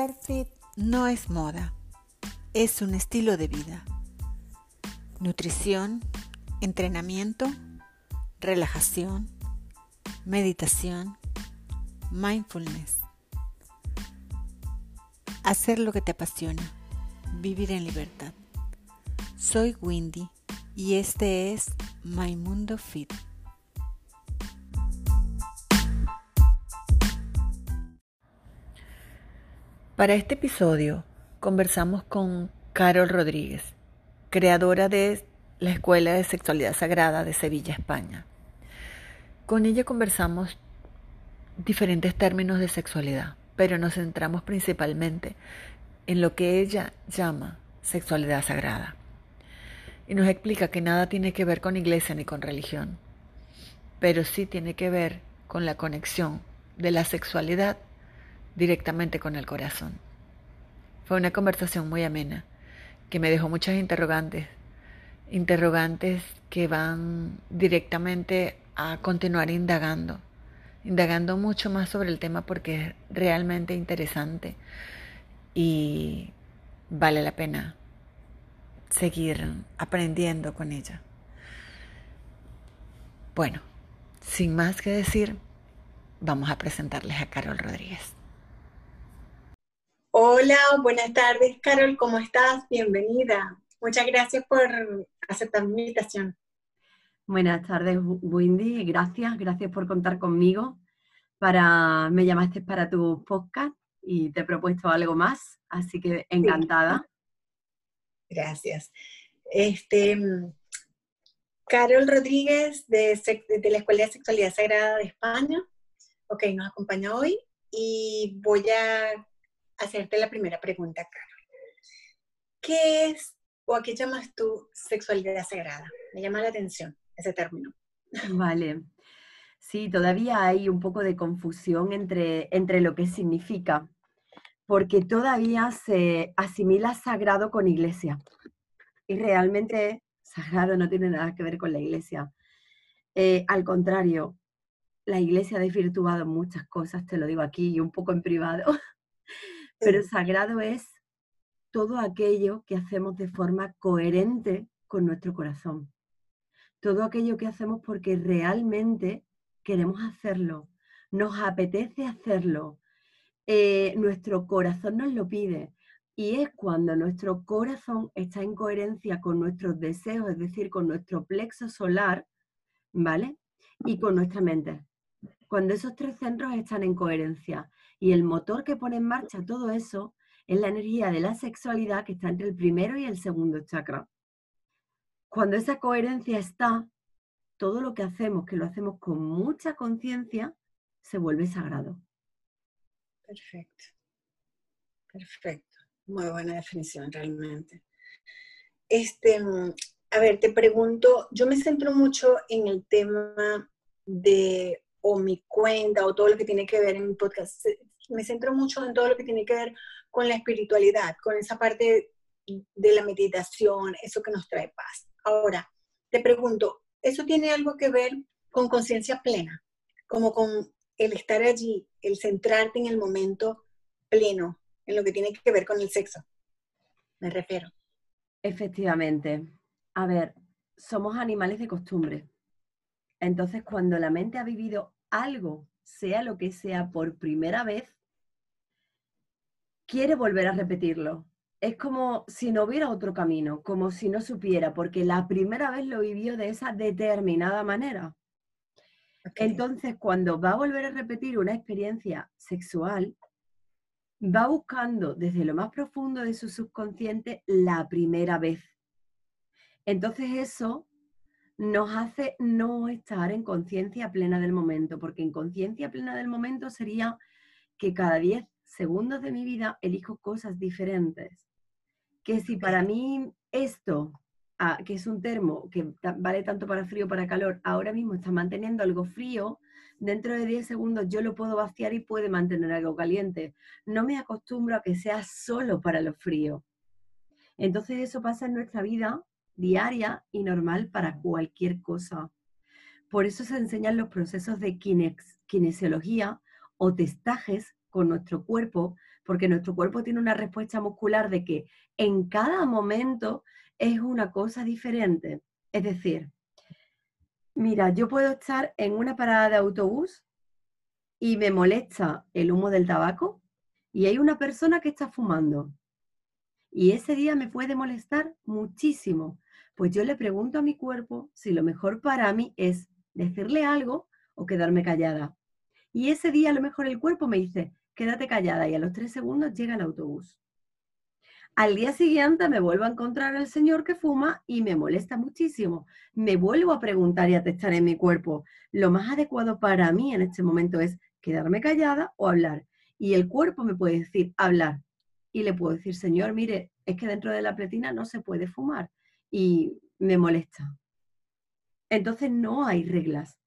Ser fit no es moda, es un estilo de vida. Nutrición, entrenamiento, relajación, meditación, mindfulness. Hacer lo que te apasiona, vivir en libertad. Soy Windy y este es My Mundo Fit. Para este episodio conversamos con Carol Rodríguez, creadora de la Escuela de Sexualidad Sagrada de Sevilla, España. Con ella conversamos diferentes términos de sexualidad, pero nos centramos principalmente en lo que ella llama sexualidad sagrada. Y nos explica que nada tiene que ver con iglesia ni con religión, pero sí tiene que ver con la conexión de la sexualidad directamente con el corazón. Fue una conversación muy amena, que me dejó muchas interrogantes, interrogantes que van directamente a continuar indagando, indagando mucho más sobre el tema porque es realmente interesante y vale la pena seguir aprendiendo con ella. Bueno, sin más que decir, vamos a presentarles a Carol Rodríguez. Hola, buenas tardes, Carol, ¿cómo estás? Bienvenida. Muchas gracias por aceptar mi invitación. Buenas tardes, Windy. Gracias, gracias por contar conmigo. Para, me llamaste para tu podcast y te he propuesto algo más, así que encantada. Gracias. Este, Carol Rodríguez de, de la Escuela de Sexualidad Sagrada de España. Ok, nos acompaña hoy y voy a hacerte la primera pregunta, Carol. ¿Qué es o a qué llamas tú sexualidad sagrada? Me llama la atención ese término. Vale. Sí, todavía hay un poco de confusión entre, entre lo que significa, porque todavía se asimila sagrado con iglesia. Y realmente sagrado no tiene nada que ver con la iglesia. Eh, al contrario, la iglesia ha desvirtuado muchas cosas, te lo digo aquí y un poco en privado. Pero sagrado es todo aquello que hacemos de forma coherente con nuestro corazón. Todo aquello que hacemos porque realmente queremos hacerlo, nos apetece hacerlo, eh, nuestro corazón nos lo pide. Y es cuando nuestro corazón está en coherencia con nuestros deseos, es decir, con nuestro plexo solar, ¿vale? Y con nuestra mente. Cuando esos tres centros están en coherencia. Y el motor que pone en marcha todo eso es la energía de la sexualidad que está entre el primero y el segundo chakra. Cuando esa coherencia está, todo lo que hacemos, que lo hacemos con mucha conciencia, se vuelve sagrado. Perfecto. Perfecto. Muy buena definición realmente. Este, a ver, te pregunto, yo me centro mucho en el tema de o mi cuenta o todo lo que tiene que ver en mi podcast me centro mucho en todo lo que tiene que ver con la espiritualidad, con esa parte de la meditación, eso que nos trae paz. Ahora, te pregunto, ¿eso tiene algo que ver con conciencia plena? Como con el estar allí, el centrarte en el momento pleno, en lo que tiene que ver con el sexo. Me refiero. Efectivamente. A ver, somos animales de costumbre. Entonces, cuando la mente ha vivido algo, sea lo que sea, por primera vez, quiere volver a repetirlo. Es como si no hubiera otro camino, como si no supiera, porque la primera vez lo vivió de esa determinada manera. Entonces, cuando va a volver a repetir una experiencia sexual, va buscando desde lo más profundo de su subconsciente la primera vez. Entonces eso nos hace no estar en conciencia plena del momento, porque en conciencia plena del momento sería que cada 10 segundos de mi vida elijo cosas diferentes. Que si para mí esto, ah, que es un termo que vale tanto para frío para calor, ahora mismo está manteniendo algo frío, dentro de 10 segundos yo lo puedo vaciar y puede mantener algo caliente. No me acostumbro a que sea solo para lo frío. Entonces eso pasa en nuestra vida diaria y normal para cualquier cosa. Por eso se enseñan los procesos de kinesiología o testajes con nuestro cuerpo, porque nuestro cuerpo tiene una respuesta muscular de que en cada momento es una cosa diferente. Es decir, mira, yo puedo estar en una parada de autobús y me molesta el humo del tabaco y hay una persona que está fumando. Y ese día me puede molestar muchísimo. Pues yo le pregunto a mi cuerpo si lo mejor para mí es decirle algo o quedarme callada. Y ese día a lo mejor el cuerpo me dice, quédate callada y a los tres segundos llega el autobús. Al día siguiente me vuelvo a encontrar el señor que fuma y me molesta muchísimo. Me vuelvo a preguntar y a testar en mi cuerpo. Lo más adecuado para mí en este momento es quedarme callada o hablar. Y el cuerpo me puede decir hablar. Y le puedo decir, señor, mire, es que dentro de la pletina no se puede fumar. Y me molesta. Entonces no hay reglas.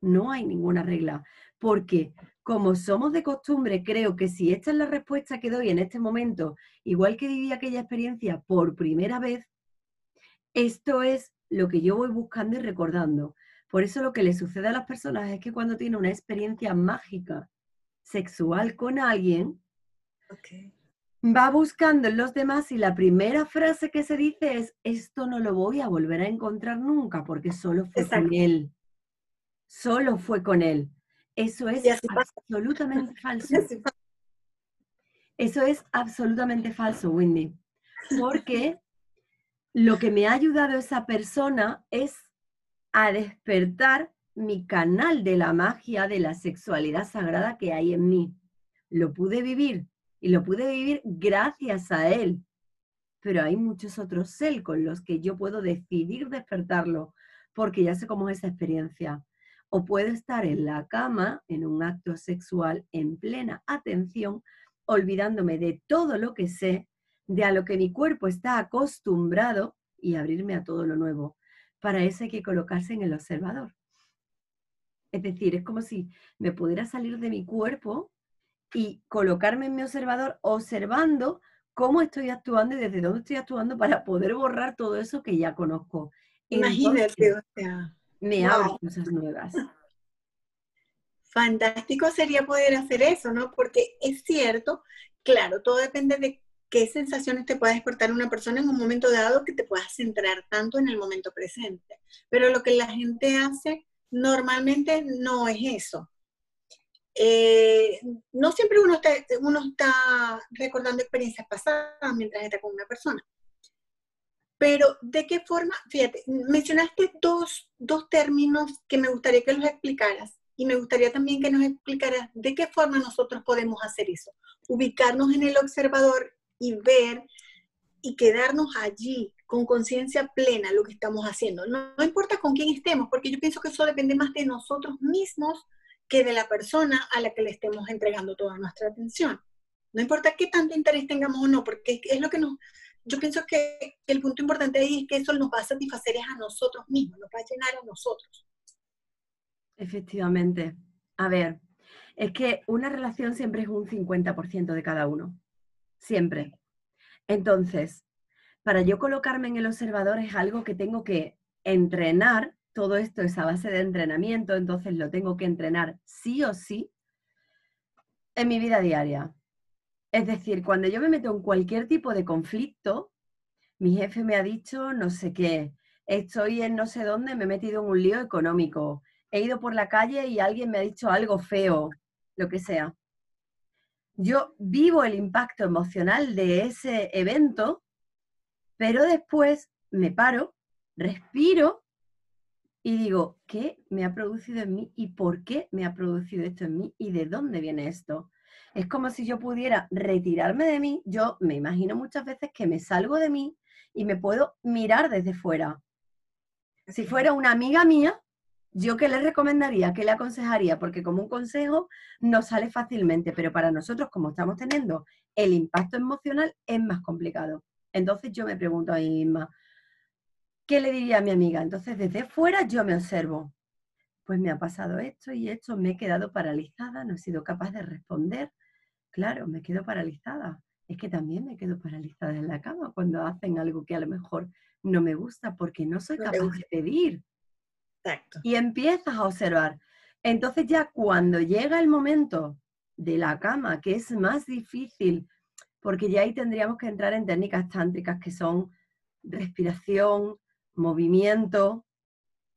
No hay ninguna regla. Porque como somos de costumbre, creo que si esta es la respuesta que doy en este momento, igual que viví aquella experiencia por primera vez, esto es lo que yo voy buscando y recordando. Por eso lo que le sucede a las personas es que cuando tienen una experiencia mágica sexual con alguien, va buscando en los demás y la primera frase que se dice es, esto no lo voy a volver a encontrar nunca porque solo fue con él. Solo fue con él. Eso es absolutamente falso. Eso es absolutamente falso, Wendy. Porque lo que me ha ayudado esa persona es a despertar mi canal de la magia de la sexualidad sagrada que hay en mí. Lo pude vivir y lo pude vivir gracias a él. Pero hay muchos otros él con los que yo puedo decidir despertarlo porque ya sé cómo es esa experiencia o puede estar en la cama en un acto sexual en plena atención, olvidándome de todo lo que sé, de a lo que mi cuerpo está acostumbrado y abrirme a todo lo nuevo. Para eso hay que colocarse en el observador. Es decir, es como si me pudiera salir de mi cuerpo y colocarme en mi observador observando cómo estoy actuando y desde dónde estoy actuando para poder borrar todo eso que ya conozco. Imagínate, o sea, me abro cosas nuevas. Fantástico sería poder hacer eso, ¿no? Porque es cierto, claro, todo depende de qué sensaciones te pueda despertar una persona en un momento dado que te puedas centrar tanto en el momento presente. Pero lo que la gente hace normalmente no es eso. Eh, no siempre uno está, uno está recordando experiencias pasadas mientras está con una persona. Pero, ¿de qué forma? Fíjate, mencionaste dos, términos que me gustaría que los explicaras y me gustaría también que nos explicaras de qué forma nosotros podemos hacer eso. Ubicarnos en el observador y ver y quedarnos allí con conciencia plena lo que estamos haciendo. No, no, importa con quién estemos, porque yo pienso que eso depende más de nosotros mismos que de la persona a la que le estemos entregando toda nuestra atención. No importa qué tanto interés tengamos o no, porque es lo que nos, yo pienso que el punto importante ahí es que eso nos va a satisfacer a nosotros mismos, nos va a llenar a nosotros. Efectivamente. A ver, es que una relación siempre es un 50% de cada uno. Siempre. Entonces, para yo colocarme en el observador es algo que tengo que entrenar. Todo esto es a base de entrenamiento, entonces lo tengo que entrenar sí o sí en mi vida diaria. Es decir, cuando yo me meto en cualquier tipo de conflicto, mi jefe me ha dicho no sé qué, estoy en no sé dónde, me he metido en un lío económico, he ido por la calle y alguien me ha dicho algo feo, lo que sea. Yo vivo el impacto emocional de ese evento, pero después me paro, respiro y digo, ¿qué me ha producido en mí y por qué me ha producido esto en mí y de dónde viene esto? Es como si yo pudiera retirarme de mí. Yo me imagino muchas veces que me salgo de mí y me puedo mirar desde fuera. Si fuera una amiga mía, ¿yo qué le recomendaría? ¿Qué le aconsejaría? Porque como un consejo no sale fácilmente, pero para nosotros, como estamos teniendo el impacto emocional, es más complicado. Entonces yo me pregunto a mí misma, ¿qué le diría a mi amiga? Entonces desde fuera yo me observo. Pues me ha pasado esto y esto, me he quedado paralizada, no he sido capaz de responder, claro, me quedo paralizada. Es que también me quedo paralizada en la cama cuando hacen algo que a lo mejor no me gusta porque no soy capaz de pedir. Exacto. Y empiezas a observar. Entonces ya cuando llega el momento de la cama, que es más difícil, porque ya ahí tendríamos que entrar en técnicas tántricas que son respiración, movimiento,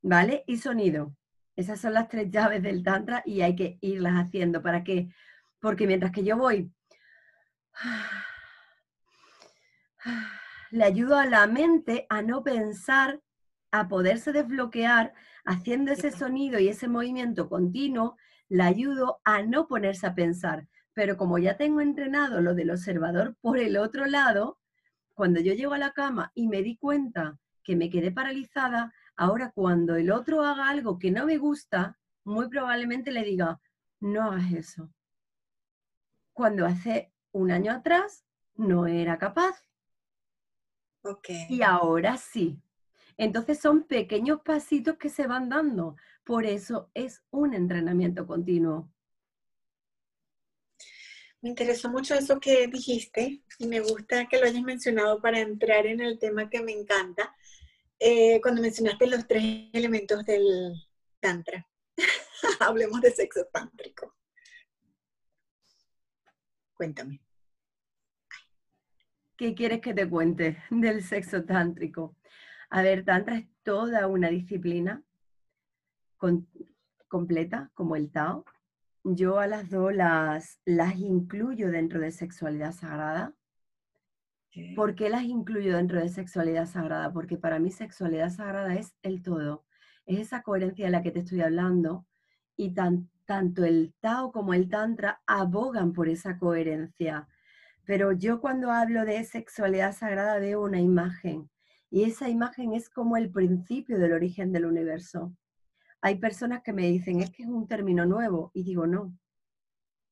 ¿vale? Y sonido. Esas son las tres llaves del tantra y hay que irlas haciendo. ¿Para qué? Porque mientras que yo voy, le ayudo a la mente a no pensar, a poderse desbloquear, haciendo ese sonido y ese movimiento continuo, le ayudo a no ponerse a pensar. Pero como ya tengo entrenado lo del observador por el otro lado, cuando yo llego a la cama y me di cuenta que me quedé paralizada, ahora cuando el otro haga algo que no me gusta, muy probablemente le diga, no hagas eso. Cuando hace un año atrás no era capaz. Y ahora sí. Entonces son pequeños pasitos que se van dando. Por eso es un entrenamiento continuo. Me interesó mucho eso que dijiste y me gusta que lo hayas mencionado para entrar en el tema que me encanta. Eh, cuando mencionaste los tres elementos del Tantra. Hablemos de sexo tántrico. Cuéntame. ¿Qué quieres que te cuente del sexo tántrico? A ver, Tantra es toda una disciplina completa, como el Tao, yo a las dos las, las incluyo dentro de sexualidad sagrada. ¿Por qué las incluyo dentro de sexualidad sagrada? Porque para mí sexualidad sagrada es el todo. Es esa coherencia de la que te estoy hablando y tanto el Tao como el Tantra abogan por esa coherencia. Pero yo cuando hablo de sexualidad sagrada veo una imagen y esa imagen es como el principio del origen del universo. Hay personas que me dicen, es que es un término nuevo, y digo, no,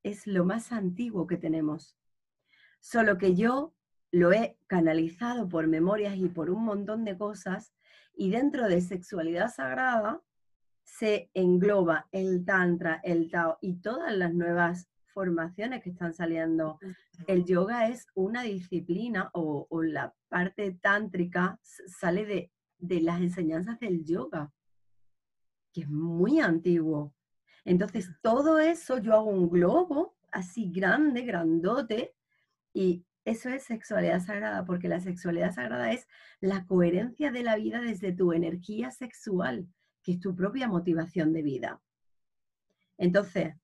es lo más antiguo que tenemos. Solo que yo lo he canalizado por memorias y por un montón de cosas, y dentro de sexualidad sagrada se engloba el tantra, el tao y todas las nuevas formaciones que están saliendo. El yoga es una disciplina o, la parte tántrica sale de, de las enseñanzas del yoga que es muy antiguo. Entonces, todo eso yo hago un globo así grande, grandote, y eso es sexualidad sagrada, porque la sexualidad sagrada es la coherencia de la vida desde tu energía sexual, que es tu propia motivación de vida. Entonces,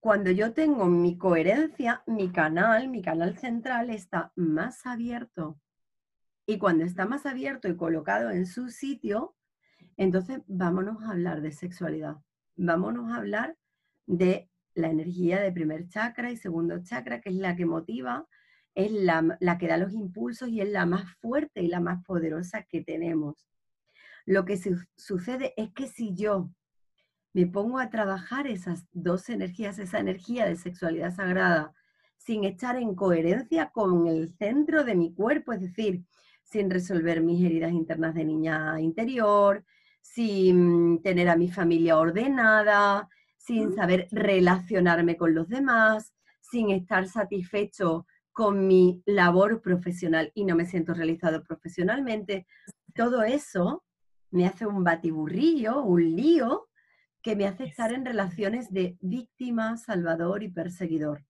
cuando yo tengo mi coherencia, mi canal, mi canal central está más abierto. Y cuando está más abierto y colocado en su sitio, entonces, vámonos a hablar de sexualidad. Vámonos a hablar de la energía de primer chakra y segundo chakra, que es la que motiva, es la, que da los impulsos y es la más fuerte y la más poderosa que tenemos. Lo que sucede es que si yo me pongo a trabajar esas dos energías, esa energía de sexualidad sagrada, sin estar en coherencia con el centro de mi cuerpo, es decir, sin resolver mis heridas internas de niña interior, sin tener a mi familia ordenada, sin saber relacionarme con los demás, sin estar satisfecho con mi labor profesional y no me siento realizado profesionalmente. Todo eso me hace un batiburrillo, un lío, que me hace estar en relaciones de víctima, salvador y perseguidor.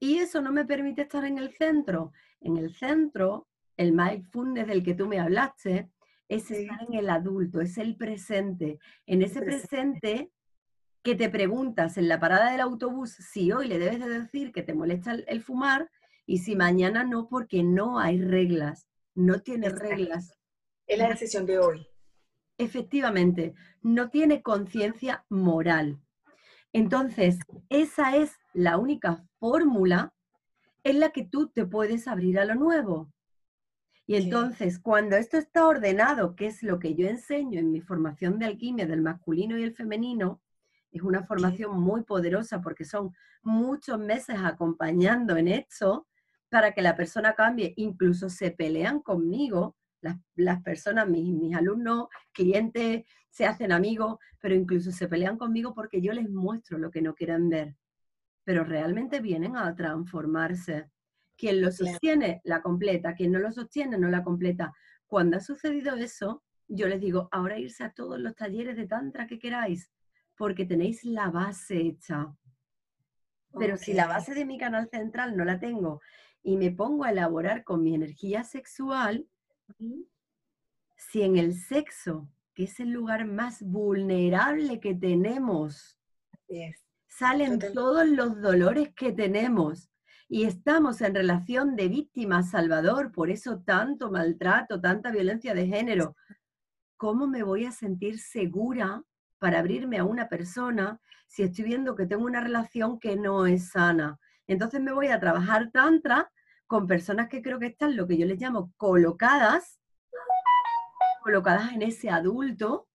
Y eso no me permite estar en el centro. En el centro, el mindfulness del que tú me hablaste, es estar en el adulto, es el presente. En ese presente que te preguntas en la parada del autobús si hoy le debes de decir que te molesta el, fumar y si mañana no, porque no hay reglas, no tiene reglas. Es la decisión de hoy. Efectivamente, no tiene conciencia moral. Entonces, esa es la única fórmula en la que tú te puedes abrir a lo nuevo. Y entonces, cuando esto está ordenado, que es lo que yo enseño en mi formación de alquimia del masculino y el femenino, es una formación muy poderosa porque son muchos meses acompañando en esto para que la persona cambie. Incluso se pelean conmigo, las, personas, mis, mis alumnos, clientes, se hacen amigos, pero incluso se pelean conmigo porque yo les muestro lo que no quieren ver. Pero realmente vienen a transformarse. Quien lo sostiene, la completa. Quien no lo sostiene, no la completa. Cuando ha sucedido eso, yo les digo, ahora irse a todos los talleres de Tantra que queráis, porque tenéis la base hecha. Pero si la base de mi canal central no la tengo y me pongo a elaborar con mi energía sexual, si en el sexo, que es el lugar más vulnerable que tenemos, salen todos los dolores que tenemos y estamos en relación de víctima-salvador, por eso tanto maltrato, tanta violencia de género, ¿cómo me voy a sentir segura para abrirme a una persona si estoy viendo que tengo una relación que no es sana? Entonces me voy a trabajar tantra con personas que creo que están lo que yo les llamo colocadas, colocadas en ese adulto,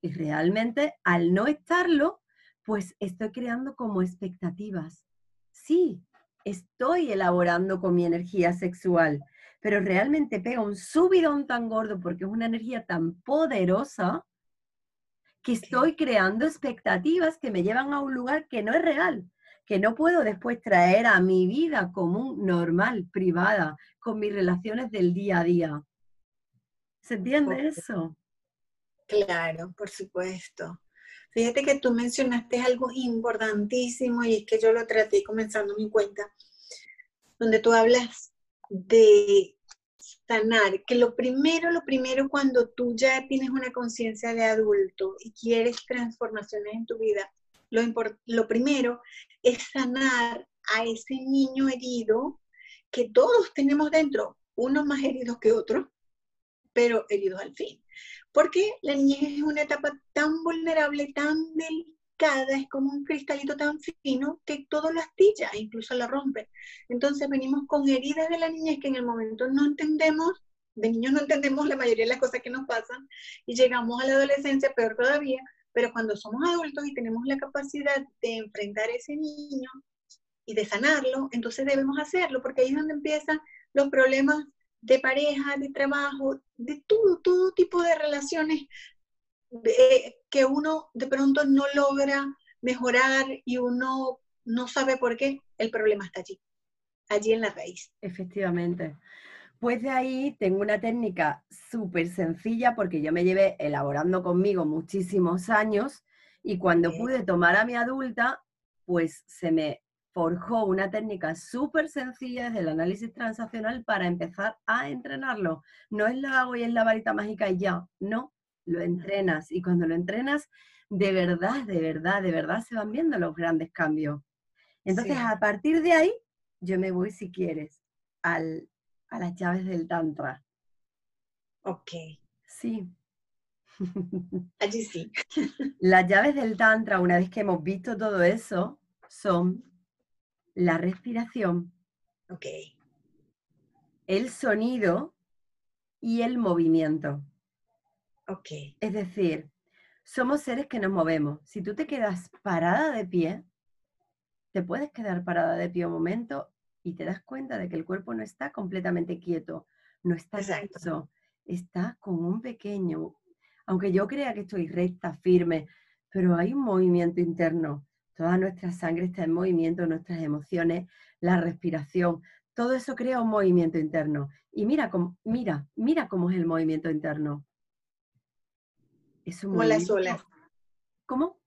y realmente al no estarlo, pues estoy creando como expectativas. Sí, estoy elaborando con mi energía sexual, pero realmente pega un subidón tan gordo porque es una energía tan poderosa que estoy creando expectativas que me llevan a un lugar que no es real, que no puedo después traer a mi vida común, normal, privada, con mis relaciones del día a día. ¿Se entiende eso? Claro, por supuesto. Fíjate que tú mencionaste algo importantísimo y es que yo lo traté comenzando mi cuenta, donde tú hablas de sanar, que lo primero, lo primero cuando tú ya tienes una conciencia de adulto y quieres transformaciones en tu vida, lo, lo primero es sanar a ese niño herido que todos tenemos dentro, unos más heridos que otros, pero heridos al fin. Porque la niñez es una etapa tan vulnerable, tan delicada, es como un cristalito tan fino que todo lo astilla, incluso lo rompe. Entonces venimos con heridas de la niñez que en el momento no entendemos, de niños no entendemos la mayoría de las cosas que nos pasan y llegamos a la adolescencia, peor todavía, pero cuando somos adultos y tenemos la capacidad de enfrentar a ese niño y de sanarlo, entonces debemos hacerlo, porque ahí es donde empiezan los problemas de pareja, de trabajo, de todo, todo tipo de relaciones que uno de pronto no logra mejorar y uno no sabe por qué, el problema está allí, allí en la raíz. Efectivamente. Pues de ahí tengo una técnica súper sencilla porque yo me llevé elaborando conmigo muchísimos años y cuando pude tomar a mi adulta, pues se me forjó una técnica súper sencilla desde el análisis transaccional para empezar a entrenarlo. No es la hago y es la varita mágica y ya, no, lo entrenas. Y cuando lo entrenas, de verdad, de verdad, de verdad se van viendo los grandes cambios. Entonces, a partir de ahí, yo me voy, si quieres, al, a las llaves del Tantra. Ok. Sí. Allí sí. Las llaves del Tantra, una vez que hemos visto todo eso, son la respiración, el sonido y el movimiento. Es decir, somos seres que nos movemos. Si tú te quedas parada de pie, te puedes quedar parada de pie un momento y te das cuenta de que el cuerpo no está completamente quieto, no está tenso, está con un pequeño, aunque yo crea que estoy recta, firme, pero hay un movimiento interno. Toda nuestra sangre está en movimiento, nuestras emociones, la respiración, todo eso crea un movimiento interno. Y mira cómo, mira, mira cómo es el movimiento interno. Como las olas. ¿Cómo?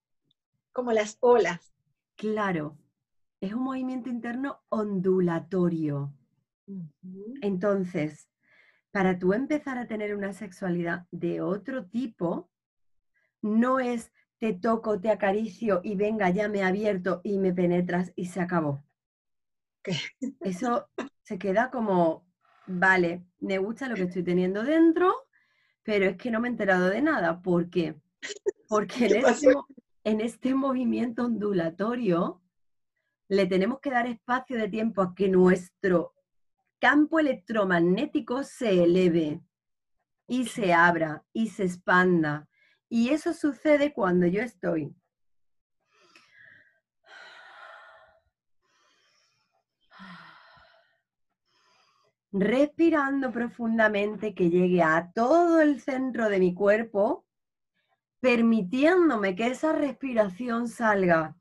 Como las olas. Claro, es un movimiento interno ondulatorio. Entonces, para tú empezar a tener una sexualidad de otro tipo, no es te toco, te acaricio y venga, ya me he abierto y me penetras y se acabó. Eso se queda como, vale, me gusta lo que estoy teniendo dentro, pero es que no me he enterado de nada. ¿Por qué? Porque en este, en este movimiento ondulatorio le tenemos que dar espacio de tiempo a que nuestro campo electromagnético se eleve y se abra y se expanda y eso sucede cuando yo estoy respirando profundamente que llegue a todo el centro de mi cuerpo, permitiéndome que esa respiración salga.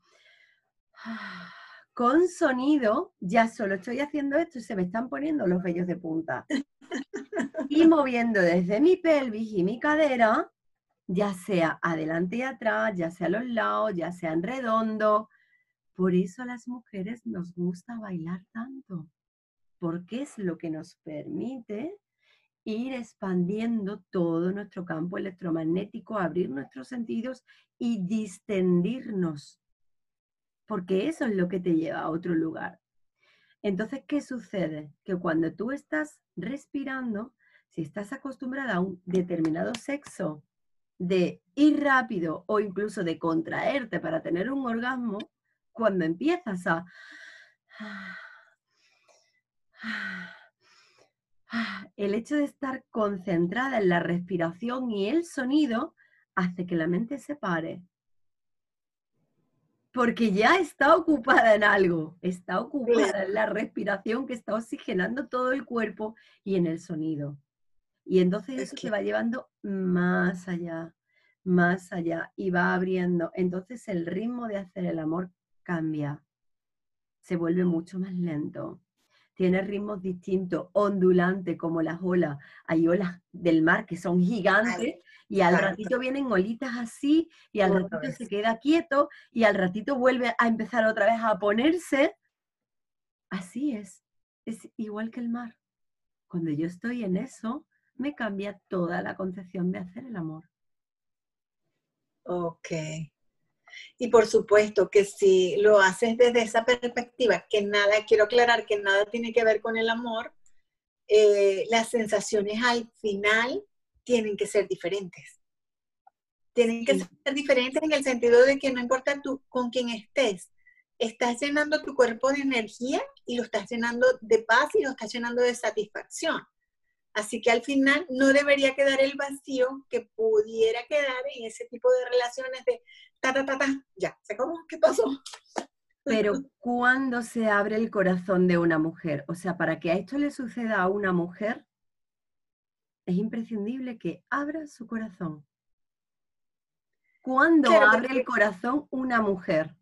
Con sonido, ya solo estoy haciendo esto y se me están poniendo los vellos de punta. Y moviendo desde mi pelvis y mi cadera ya sea adelante y atrás, ya sea a los lados, ya sea en redondo, Por eso a las mujeres nos gusta bailar tanto, porque es lo que nos permite ir expandiendo todo nuestro campo electromagnético, abrir nuestros sentidos y distendirnos, porque eso es lo que te lleva a otro lugar. Entonces, ¿qué sucede? Que cuando tú estás respirando, si estás acostumbrada a un determinado sexo, de ir rápido o incluso de contraerte para tener un orgasmo, cuando empiezas a el hecho de estar concentrada en la respiración y el sonido hace que la mente se pare. Porque ya está ocupada en algo, está ocupada en la respiración que está oxigenando todo el cuerpo y en el sonido. Y entonces eso se va llevando más allá, más allá y va abriendo. Entonces el ritmo de hacer el amor cambia, se vuelve mucho más lento tiene ritmos distintos, ondulante como las olas. Hay olas del mar que son gigantes y al ratito vienen olitas así y al ratito se queda quieto y al ratito vuelve a empezar otra vez a ponerse. Así es, es igual que el mar. Cuando yo estoy en eso, me cambia toda la concepción de hacer el amor. Ok. Y por supuesto que si lo haces desde esa perspectiva, que nada, quiero aclarar que nada tiene que ver con el amor, eh, las sensaciones al final tienen que ser diferentes. Tienen que ser diferentes en el sentido de que no importa tú con quién estés, estás llenando tu cuerpo de energía y lo estás llenando de paz y lo estás llenando de satisfacción. Así que al final no debería quedar el vacío que pudiera quedar en ese tipo de relaciones de ta, ta, ta, ta, ya, ¿se acabó? ¿Qué pasó? Pero ¿cuándo se abre el corazón de una mujer? O sea, para que a esto le suceda a una mujer, es imprescindible que abra su corazón. ¿Cuándo abre el corazón una mujer?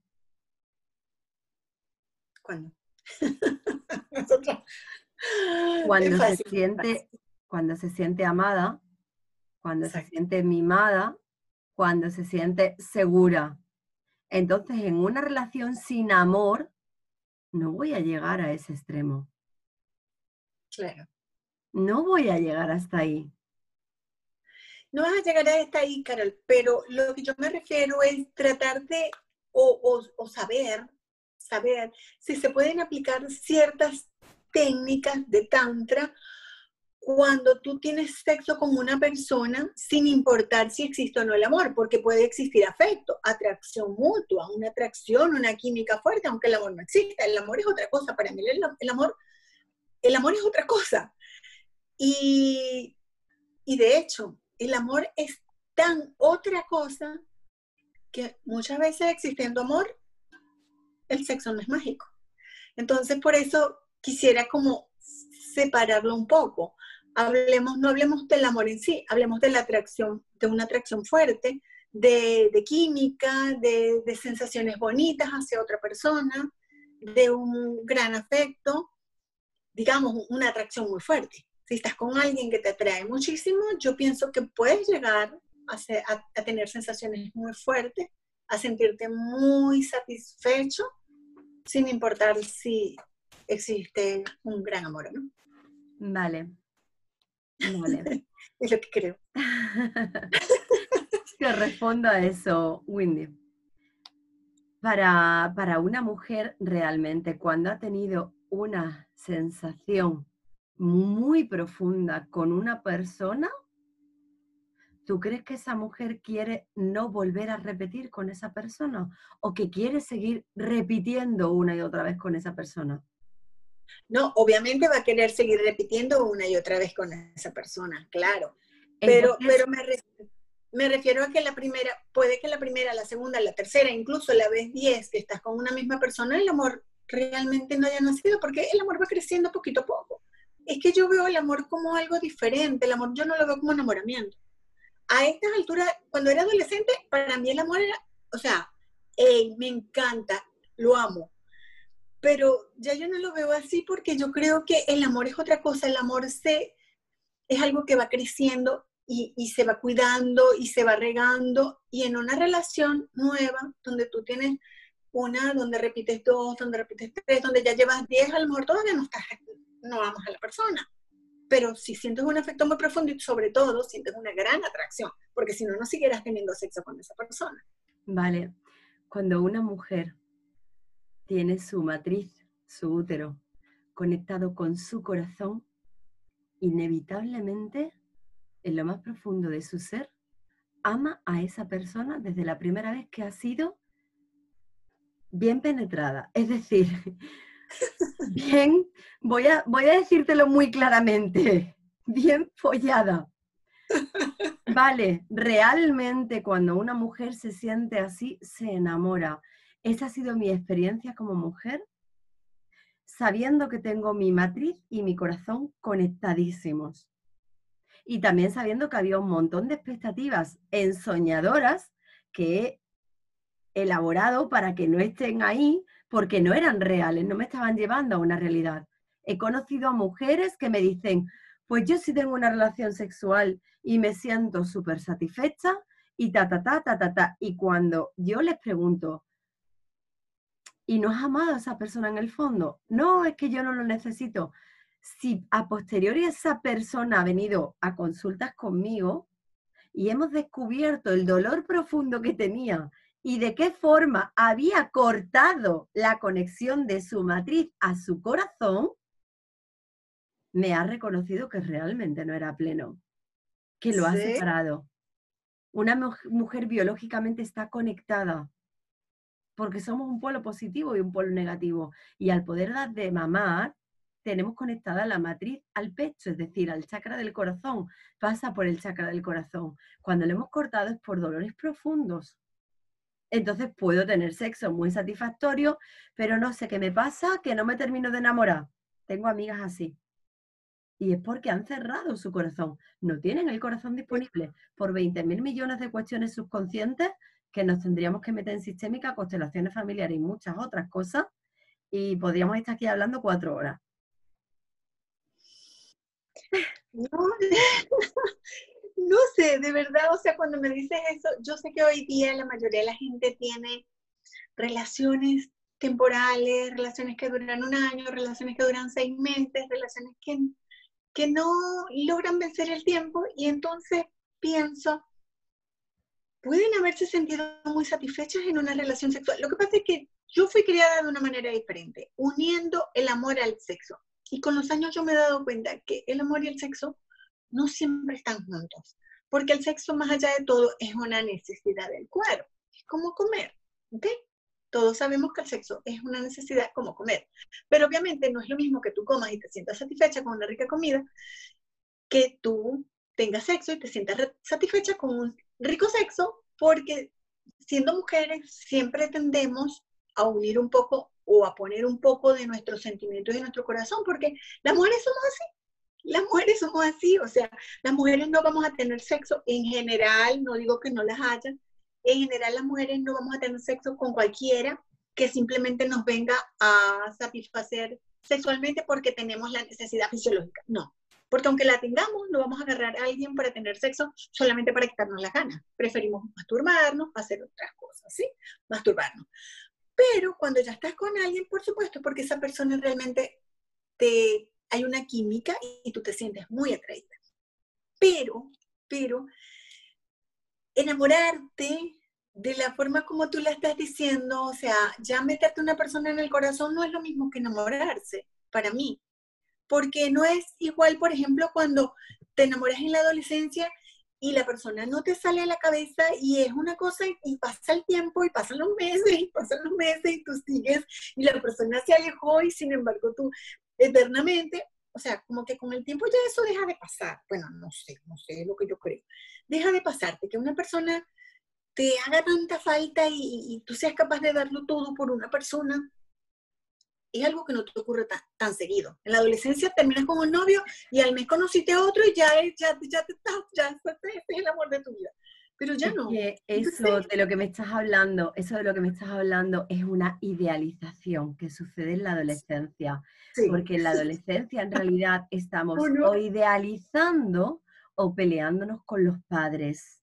¿Cuándo? cuando se siente, cuando se siente amada, cuando se siente mimada, cuando se siente segura. Entonces, en una relación sin amor, no voy a llegar a ese extremo. Claro. No voy a llegar hasta ahí. No vas a llegar hasta ahí, Carol, pero lo que yo me refiero es tratar de o, o saber, saber si se pueden aplicar ciertas técnicas de tantra cuando tú tienes sexo con una persona sin importar si existe o no el amor, porque puede existir afecto, atracción mutua, una atracción, una química fuerte, aunque el amor no exista. El amor es otra cosa. Para mí el, amor, el amor es otra cosa. Y, y de hecho, el amor es tan otra cosa que muchas veces existiendo amor, el sexo no es mágico. Entonces, por eso quisiera como separarlo un poco. Hablemos, no hablemos del amor en sí, hablemos de la atracción, de una atracción fuerte, de, química, de, de, sensaciones bonitas hacia otra persona, de un gran afecto, digamos, una atracción muy fuerte. Si estás con alguien que te atrae muchísimo, yo pienso que puedes llegar a, a tener sensaciones muy fuertes, a sentirte muy satisfecho, sin importar si existe un gran amor, ¿no? Vale. Vale. es lo que creo. que respondo a eso, Windy. Para, para una mujer realmente, cuando ha tenido una sensación muy profunda con una persona, ¿tú crees que esa mujer quiere no volver a repetir con esa persona o que quiere seguir repitiendo una y otra vez con esa persona? No, obviamente va a querer seguir repitiendo una y otra vez con esa persona, claro. Pero, pero me, refiero a que la primera, puede que la primera, la segunda, la tercera, incluso la vez diez que estás con una misma persona, el amor realmente no haya nacido porque el amor va creciendo poquito a poco. Es que yo veo el amor como algo diferente, el amor yo no lo veo como enamoramiento. A estas alturas, cuando era adolescente, para mí el amor era, o sea, hey, me encanta, lo amo, pero ya yo no lo veo así porque yo creo que el amor es otra cosa, el amor se, es algo que va creciendo y, se va cuidando y se va regando y en una relación nueva donde tú tienes una donde repites dos, donde repites tres, donde ya llevas diez, a lo mejor todavía no estás, no vamos a la persona. Pero si sientes un afecto muy profundo y sobre todo sientes una gran atracción, porque si no, no siguieras teniendo sexo con esa persona. Vale, cuando una mujer tiene su matriz, su útero, conectado con su corazón, inevitablemente, en lo más profundo de su ser, ama a esa persona desde la primera vez que ha sido bien penetrada. Es decir, bien, voy a, voy a decírtelo muy claramente, bien follada. Vale, realmente cuando una mujer se siente así, se enamora. Esa ha sido mi experiencia como mujer, sabiendo que tengo mi matriz y mi corazón conectadísimos. Y también sabiendo que había un montón de expectativas ensoñadoras que he elaborado para que no estén ahí porque no eran reales, no me estaban llevando a una realidad. He conocido a mujeres que me dicen, pues yo sí tengo una relación sexual y me siento súper satisfecha y ta, ta, ta, ta, ta, ta. Y cuando yo les pregunto, ¿y no has amado a esa persona en el fondo? No, es que yo no lo necesito. Si a posteriori esa persona ha venido a consultas conmigo y hemos descubierto el dolor profundo que tenía y de qué forma había cortado la conexión de su matriz a su corazón, me ha reconocido que realmente no era pleno, que lo ha separado. Una mujer biológicamente está conectada, porque somos un polo positivo y un polo negativo. Y al poder dar de mamar, tenemos conectada la matriz al pecho, es decir, al chakra del corazón, pasa por el chakra del corazón. Cuando lo hemos cortado es por dolores profundos. Entonces puedo tener sexo muy satisfactorio, pero no sé qué me pasa, que no me termino de enamorar. Tengo amigas así. Y es porque han cerrado su corazón. No tienen el corazón disponible por 20 mil millones de cuestiones subconscientes que nos tendríamos que meter en sistémica, constelaciones familiares y muchas otras cosas. Y podríamos estar aquí hablando cuatro horas. No, no sé, de verdad, o sea, cuando me dices eso, yo sé que hoy día la mayoría de la gente tiene relaciones temporales, relaciones que duran un año, relaciones que duran seis meses, relaciones que, que no logran vencer el tiempo y entonces pienso, pueden haberse sentido muy satisfechas en una relación sexual. Lo que pasa es que yo fui criada de una manera diferente, uniendo el amor al sexo. Y con los años yo me he dado cuenta que el amor y el sexo no siempre están juntos, porque el sexo más allá de todo es una necesidad del cuerpo, es como comer, ¿ok? Todos sabemos que el sexo es una necesidad como comer, pero obviamente no es lo mismo que tú comas y te sientas satisfecha con una rica comida que tú tengas sexo y te sientas satisfecha con un rico sexo, porque siendo mujeres siempre tendemos a unir un poco o a poner un poco de nuestros sentimientos y nuestro corazón, porque las mujeres somos así, las mujeres somos así, o sea, las mujeres no vamos a tener sexo en general, no digo que no las haya, en general las mujeres no vamos a tener sexo con cualquiera que simplemente nos venga a satisfacer sexualmente porque tenemos la necesidad fisiológica, no. Porque aunque la tengamos, no vamos a agarrar a alguien para tener sexo solamente para quitarnos las ganas. Preferimos masturbarnos, hacer otras cosas, ¿sí? Masturbarnos. Pero cuando ya estás con alguien, por supuesto, porque esa persona realmente te hay una química y tú te sientes muy atraída. Pero, pero, enamorarte de la forma como tú la estás diciendo, o sea, ya meterte una persona en el corazón no es lo mismo que enamorarse, para mí. Porque no es igual, por ejemplo, cuando te enamoras en la adolescencia y la persona no te sale a la cabeza y es una cosa y pasa el tiempo y pasan los meses y pasan los meses y tú sigues y la persona se alejó y sin embargo tú eternamente, o sea, como que con el tiempo ya eso deja de pasar. Bueno, no sé, no sé lo que yo creo. Deja de pasarte, que una persona te haga tanta falta y, tú seas capaz de darlo todo por una persona, es algo que no te ocurre tan, seguido. En la adolescencia terminas con un novio y al mes conociste a otro y ya, ya, ya, te, ya, este es el amor de tu vida pero ya no. eso de lo que me estás hablando, eso de lo que me estás hablando es una idealización que sucede en la adolescencia. Porque en la adolescencia en realidad estamos o idealizando o peleándonos con los padres.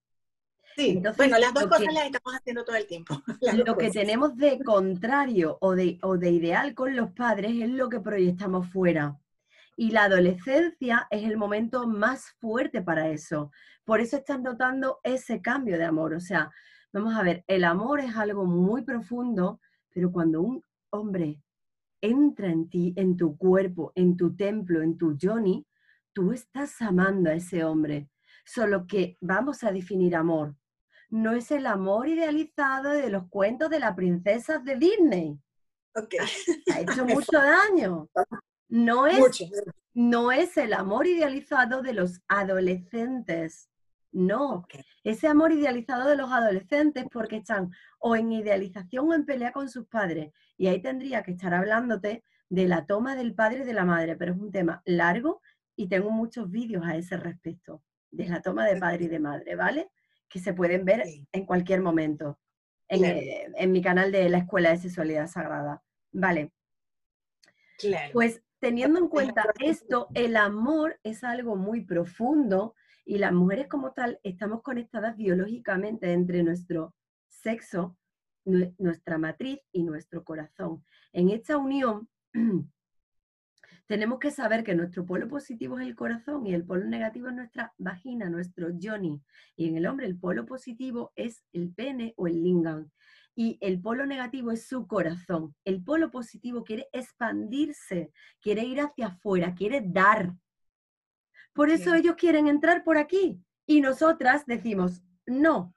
Sí, bueno, las dos cosas las estamos haciendo todo el tiempo. lo que tenemos de contrario o de, o de ideal con los padres es lo que proyectamos fuera. Y la adolescencia es el momento más fuerte para eso. Por eso estás notando ese cambio de amor. O sea, vamos a ver, el amor es algo muy profundo, pero cuando un hombre entra en ti, en tu cuerpo, en tu templo, en tu Johnny, tú estás amando a ese hombre. Solo que vamos a definir amor. No es el amor idealizado de los cuentos de las princesas de Disney. Okay. Ha hecho mucho daño. No es, no es el amor idealizado de los adolescentes. No, ese amor idealizado de los adolescentes porque están o en idealización o en pelea con sus padres. Y ahí tendría que estar hablándote de la toma del padre y de la madre, pero es un tema largo y tengo muchos vídeos a ese respecto, de la toma de padre y de madre, ¿vale? Que se pueden ver en cualquier momento en, eh, en mi canal de la Escuela de Sexualidad Sagrada, ¿vale? Claro. Pues teniendo en cuenta esto, el amor es algo muy profundo y las mujeres como tal estamos conectadas biológicamente entre nuestro sexo, nuestra matriz y nuestro corazón. En esta unión tenemos que saber que nuestro polo positivo es el corazón y el polo negativo es nuestra vagina, nuestro yoni. Y en el hombre el polo positivo es el pene o el lingam y el polo negativo es su corazón. El polo positivo quiere expandirse, quiere ir hacia afuera, quiere dar. Por eso ellos quieren entrar por aquí y nosotras decimos, no.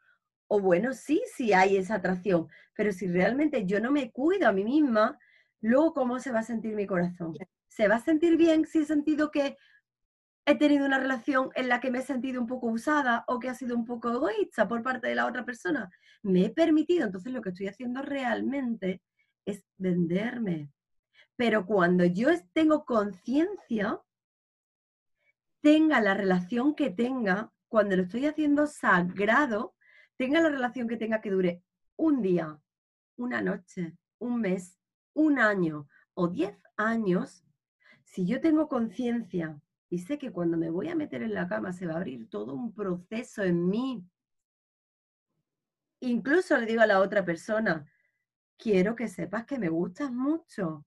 O bueno, sí, sí hay esa atracción, pero si realmente yo no me cuido a mí misma, luego ¿cómo se va a sentir mi corazón? ¿Se va a sentir bien si he sentido que he tenido una relación en la que me he sentido un poco usada o que ha sido un poco egoísta por parte de la otra persona. Me he permitido, entonces lo que estoy haciendo realmente es venderme. Pero cuando yo tengo conciencia, tenga la relación que tenga, cuando lo estoy haciendo sagrado, tenga la relación que tenga que dure un día, una noche, un mes, un año o diez años, si yo tengo conciencia y sé que cuando me voy a meter en la cama se va a abrir todo un proceso en mí. Incluso le digo a la otra persona, quiero que sepas que me gustas mucho,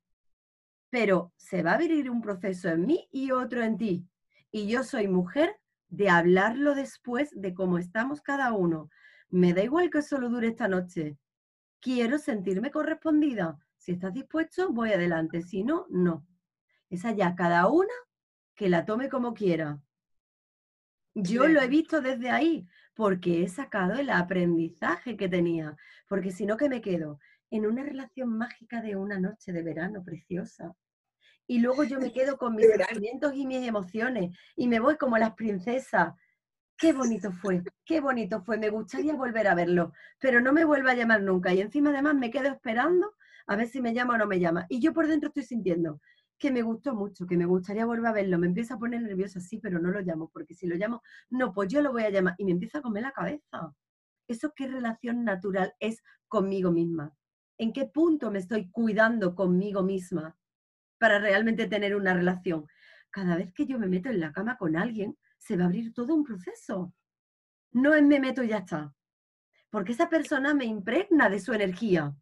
pero se va a abrir un proceso en mí y otro en ti. Y yo soy mujer de hablarlo después de cómo estamos cada uno. Me da igual que solo dure esta noche. Quiero sentirme correspondida. Si estás dispuesto, voy adelante. Si no, no. Es allá cada una que la tome como quiera. Yo lo he visto desde ahí, porque he sacado el aprendizaje que tenía, porque si no, que me quedo en una relación mágica de una noche de verano preciosa. Y luego yo me quedo con mis sentimientos y mis emociones y me voy como las princesas. Qué bonito fue, qué bonito fue. Me gustaría volver a verlo, pero no me vuelva a llamar nunca. Y encima además me quedo esperando a ver si me llama o no me llama. Y yo por dentro estoy sintiendo, que me gustó mucho, que me gustaría volver a verlo, me empieza a poner nerviosa, sí, pero no lo llamo, porque si lo llamo, no, pues yo lo voy a llamar y me empieza a comer la cabeza. ¿Eso qué relación natural es conmigo misma? ¿En qué punto me estoy cuidando conmigo misma para realmente tener una relación? Cada vez que yo me meto en la cama con alguien, se va a abrir todo un proceso. No es me meto y ya está. Porque esa persona me impregna de su energía.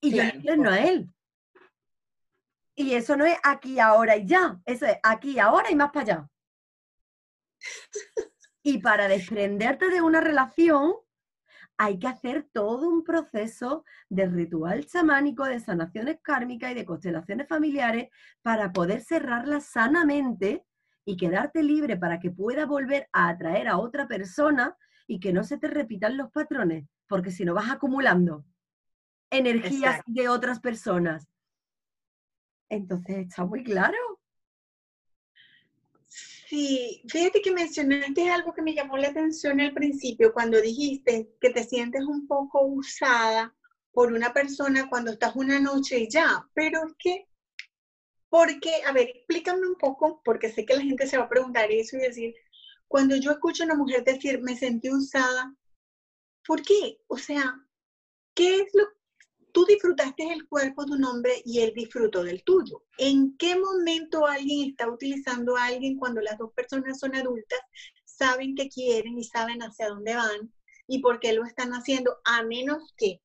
Y yo no a él. Y eso no es aquí, ahora y ya, eso es aquí, ahora y más para allá. Y para desprenderte de una relación, hay que hacer todo un proceso de ritual chamánico, de sanaciones kármicas y de constelaciones familiares para poder cerrarla sanamente y quedarte libre para que pueda volver a atraer a otra persona y que no se te repitan los patrones, porque si no vas acumulando energías de otras personas entonces está muy claro. Sí, fíjate que mencionaste algo que me llamó la atención al principio cuando dijiste que te sientes un poco usada por una persona cuando estás una noche y ya, pero es que, porque, a ver, explícame un poco, porque sé que la gente se va a preguntar eso y decir, cuando yo escucho a una mujer decir, me sentí usada, ¿por qué? O sea, ¿qué es lo tú disfrutaste el cuerpo de un hombre y él disfrutó del tuyo. ¿En qué momento alguien está utilizando a alguien cuando las dos personas son adultas, saben qué quieren y saben hacia dónde van? y por qué lo están haciendo, a menos que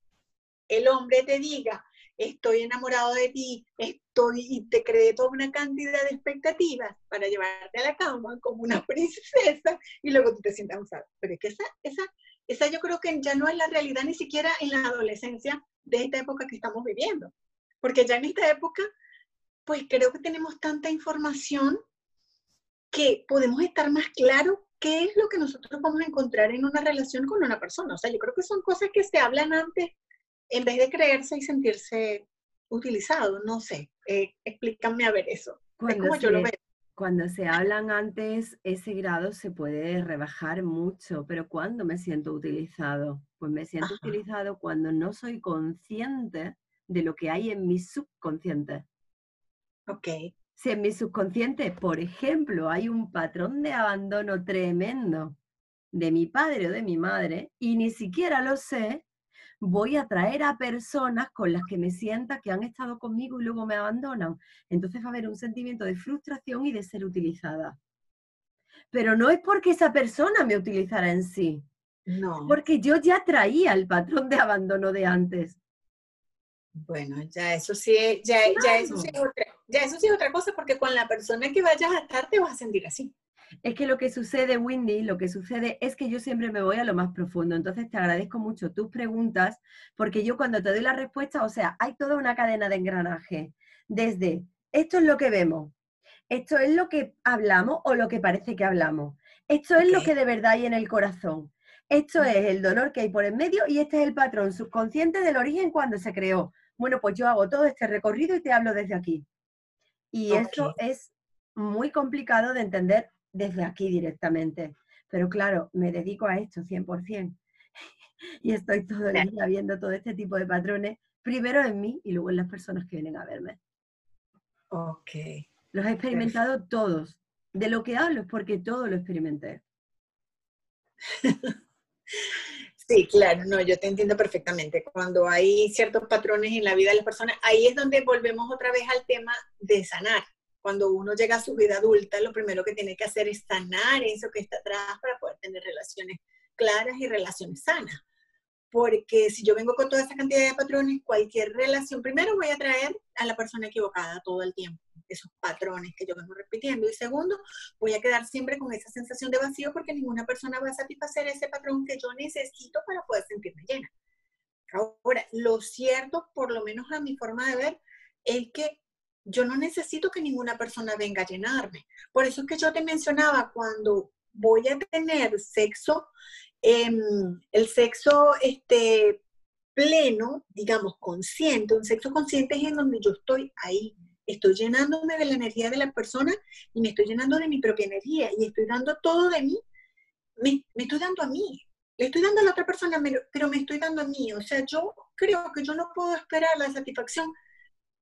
el hombre te diga, estoy enamorado de ti, estoy y te cree toda una cantidad de expectativas para llevarte a la cama como una princesa y luego tú te sientas usado. Pero es que esa, esa, esa yo creo que ya no es la realidad ni siquiera en la adolescencia de esta época que estamos viviendo. Porque ya en esta época, pues creo que tenemos tanta información que podemos estar más claros qué es lo que nosotros vamos a encontrar en una relación con una persona. O sea, yo creo que son cosas que se hablan antes en vez de creerse y sentirse utilizado. No sé, eh, explícame a ver eso. Cuando se, yo lo veo. Cuando se hablan antes, ese grado se puede rebajar mucho, pero ¿cuándo me siento utilizado? Pues me siento utilizado cuando no soy consciente de lo que hay en mi subconsciente. Ok. Si en mi subconsciente, por ejemplo, hay un patrón de abandono tremendo de mi padre o de mi madre y ni siquiera lo sé, voy a traer a personas con las que me sienta que han estado conmigo y luego me abandonan. Entonces va a haber un sentimiento de frustración y de ser utilizada. Pero no es porque esa persona me utilizara en sí. No. Porque yo ya traía el patrón de abandono de antes. Bueno, ya eso sí, ya, ya, eso sí es otra, ya eso sí es otra cosa, porque con la persona que vayas a estar te vas a sentir así. Es que lo que sucede, Windy, lo que sucede es que yo siempre me voy a lo más profundo. Entonces te agradezco mucho tus preguntas, porque yo cuando te doy la respuesta, o sea, hay toda una cadena de engranaje. Desde esto es lo que vemos, esto es lo que hablamos o lo que parece que hablamos, esto es lo que de verdad hay en el corazón, esto es el dolor que hay por en medio y este es el patrón subconsciente del origen cuando se creó. Bueno, pues yo hago todo este recorrido y te hablo desde aquí. Y eso es muy complicado de entender desde aquí directamente. Pero claro, me dedico a esto 100%. y estoy todo el día viendo todo este tipo de patrones, primero en mí y luego en las personas que vienen a verme. Ok. Los he experimentado todos. De lo que hablo es porque todo lo experimenté. Sí, claro, no, yo te entiendo perfectamente. Cuando hay ciertos patrones en la vida de las personas, ahí es donde volvemos otra vez al tema de sanar. Cuando uno llega a su vida adulta, lo primero que tiene que hacer es sanar eso que está atrás para poder tener relaciones claras y relaciones sanas. Porque si yo vengo con toda esa cantidad de patrones, cualquier relación, primero voy a traer a la persona equivocada todo el tiempo esos patrones que yo vengo repitiendo. Y segundo, voy a quedar siempre con esa sensación de vacío porque ninguna persona va a satisfacer ese patrón que yo necesito para poder sentirme llena. Ahora, lo cierto, por lo menos a mi forma de ver, es que yo no necesito que ninguna persona venga a llenarme. Por eso es que yo te mencionaba cuando voy a tener sexo, em, el sexo este, pleno, digamos, consciente, un sexo consciente es en donde yo estoy ahí, estoy llenándome de la energía de la persona y me estoy llenando de mi propia energía y estoy dando todo de mí, me, estoy dando a mí. Le estoy dando a la otra persona, pero me estoy dando a mí. O sea, yo creo que yo no puedo esperar la satisfacción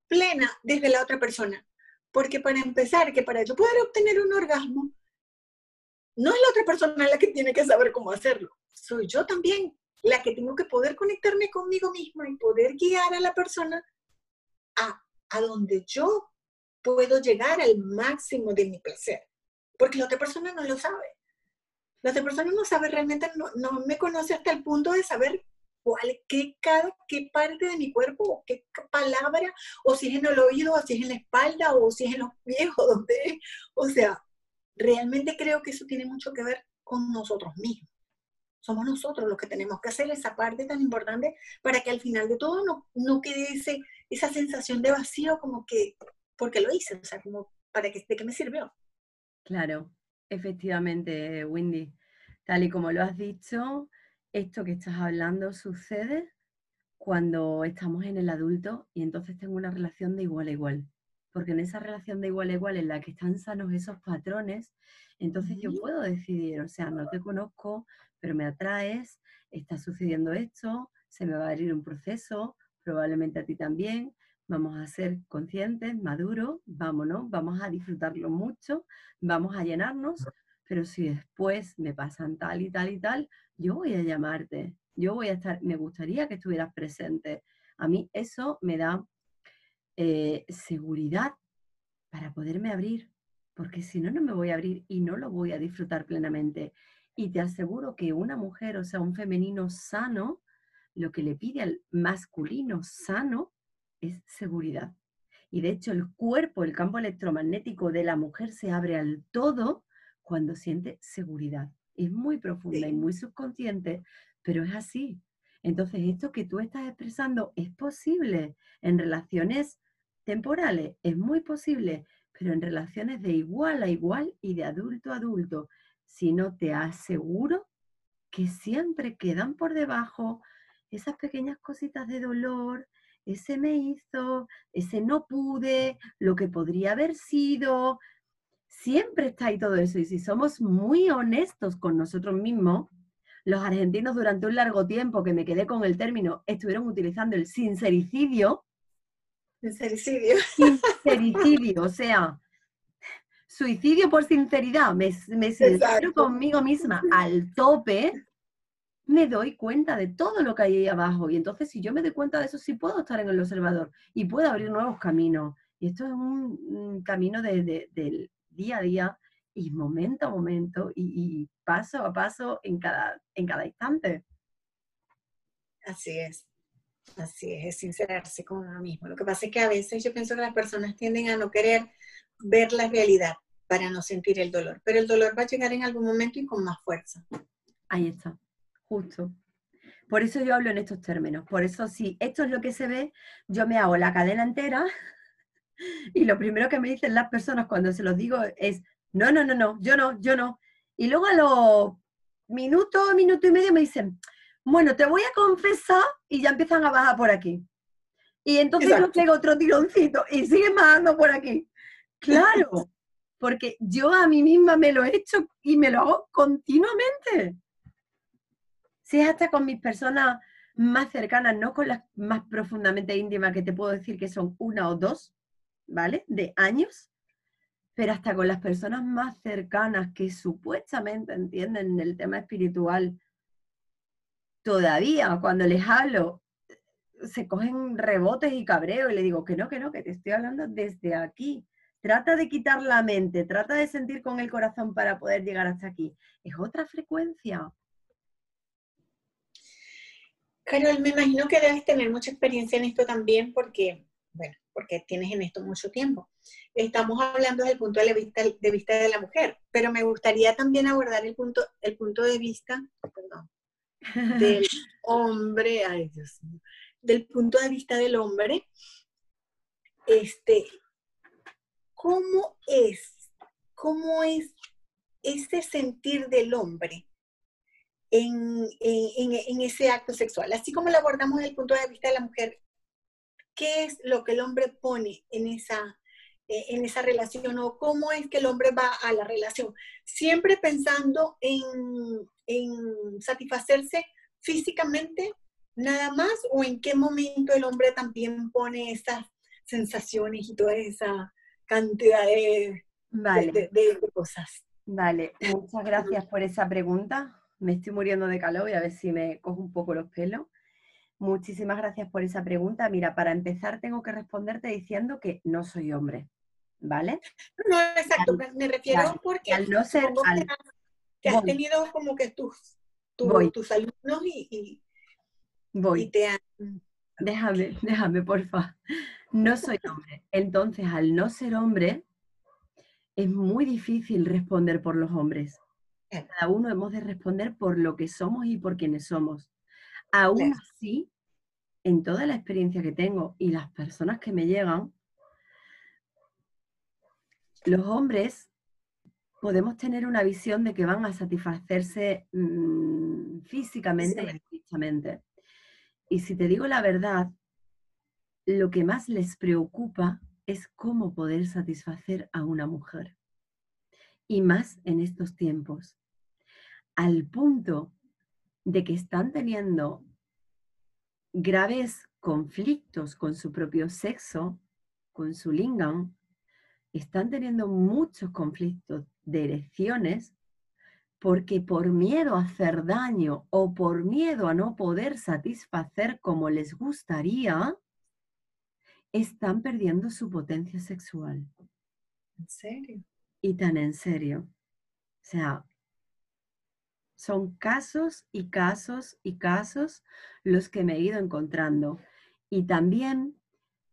plena desde la otra persona. Porque para empezar, que para yo poder obtener un orgasmo, no es la otra persona la que tiene que saber cómo hacerlo. Soy yo también la que tengo que poder conectarme conmigo misma y poder guiar a la persona a a donde yo puedo llegar al máximo de mi placer. Porque la otra persona no lo sabe. La otra persona no sabe realmente, no, me conoce hasta el punto de saber cuál, qué, cada, qué parte de mi cuerpo, qué palabra, o si es en el oído, o si es en la espalda, o si es en los pies, o donde O sea, realmente creo que eso tiene mucho que ver con nosotros mismos. Somos nosotros los que tenemos que hacer esa parte tan importante para que al final de todo no, no quede ese, esa sensación de vacío como que, porque lo hice, o sea, como, ¿para qué, ¿de qué me sirvió? Claro, efectivamente, Wendy. Tal y como lo has dicho, esto que estás hablando sucede cuando estamos en el adulto y entonces tengo una relación de igual a igual. Porque en esa relación de igual a igual en la que están sanos esos patrones, entonces yo puedo decidir, o sea, no te conozco, pero me atraes, está sucediendo esto, se me va a abrir un proceso, probablemente a ti también. Vamos a ser conscientes, maduros, vámonos, vamos a disfrutarlo mucho, vamos a llenarnos, pero si después me pasan tal y tal y tal, yo voy a llamarte, yo voy a estar, me gustaría que estuvieras presente. A mí eso me da eh, seguridad para poderme abrir, porque si no, no me voy a abrir y no lo voy a disfrutar plenamente. Y te aseguro que una mujer, o sea, un femenino sano, lo que le pide al masculino sano es seguridad. Y de hecho el cuerpo, el campo electromagnético de la mujer se abre al todo cuando siente seguridad. Es muy profunda y muy subconsciente, pero es así. Entonces, esto que tú estás expresando es posible en relaciones temporales, es muy posible, pero en relaciones de igual a igual y de adulto a adulto, si no te aseguro que siempre quedan por debajo esas pequeñas cositas de dolor, ese me hizo, ese no pude, lo que podría haber sido. Siempre está ahí todo eso. Y si somos muy honestos con nosotros mismos, los argentinos durante un largo tiempo, que me quedé con el término, estuvieron utilizando el sincericidio. Sincericidio. Sincericidio, o sea, suicidio por sinceridad. Me, me sincero conmigo misma al tope me doy cuenta de todo lo que hay ahí abajo. Y entonces, si yo me doy cuenta de eso, sí puedo estar en el observador y puedo abrir nuevos caminos. Y esto es un, camino de, día a día y momento a momento y, paso a paso en cada, en cada instante. Así es. Así es, es sincerarse con uno mismo. Lo que pasa es que a veces yo pienso que las personas tienden a no querer ver la realidad para no sentir el dolor, pero el dolor va a llegar en algún momento y con más fuerza. Ahí está. Justo. Por eso yo hablo en estos términos. Por eso, si esto es lo que se ve, yo me hago la cadena entera y lo primero que me dicen las personas cuando se los digo es, no, no, no, no, yo no, yo no. Y luego a los minutos, minuto y medio me dicen, bueno, te voy a confesar y ya empiezan a bajar por aquí. Y entonces yo pego otro tironcito y siguen bajando por aquí. Claro, porque yo a mí misma me lo he hecho y me lo hago continuamente si es hasta con mis personas más cercanas, no con las más profundamente íntimas que te puedo decir que son una o dos, ¿vale? De años, pero hasta con las personas más cercanas que supuestamente entienden el tema espiritual, todavía cuando les hablo, se cogen rebotes y cabreo y le digo que no, que no, que te estoy hablando desde aquí. Trata de quitar la mente, trata de sentir con el corazón para poder llegar hasta aquí. Es otra frecuencia. Carol, me imagino que debes tener mucha experiencia en esto también porque, bueno, porque tienes en esto mucho tiempo. Estamos hablando desde el punto de vista de, vista de la mujer, pero me gustaría también abordar el punto, el punto de vista perdón, del hombre, ay Dios mío, del punto de vista del hombre. Este, ¿cómo es, cómo es ese sentir del hombre en, ese acto sexual. Así como lo abordamos desde el punto de vista de la mujer, ¿qué es lo que el hombre pone en esa, eh, en esa relación o cómo es que el hombre va a la relación? Siempre pensando en, en satisfacerse físicamente nada más o en qué momento el hombre también pone esas sensaciones y toda esa cantidad de, de cosas. Vale, muchas gracias por esa pregunta me estoy muriendo de calor, y a ver si me cojo un poco los pelos. Muchísimas gracias por esa pregunta. Mira, para empezar tengo que responderte diciendo que no soy hombre, ¿vale? No, exacto, me refiero porque al no ser... que has tenido como que tus, tus alumnos y, voy. te han... Déjame, déjame, porfa. No soy hombre. Entonces, al no ser hombre, es muy difícil responder por los hombres. Cada uno hemos de responder por lo que somos y por quienes somos. Aún así, en toda la experiencia que tengo y las personas que me llegan, los hombres podemos tener una visión de que van a satisfacerse mm, físicamente y físicamente. Y si te digo la verdad, lo que más les preocupa es cómo poder satisfacer a una mujer. Y más en estos tiempos al punto de que están teniendo graves conflictos con su propio sexo, con su lingam, están teniendo muchos conflictos de erecciones porque por miedo a hacer daño o por miedo a no poder satisfacer como les gustaría, están perdiendo su potencia sexual. ¿En serio? Y tan en serio. O sea, Son casos y casos y casos los que me he ido encontrando. Y también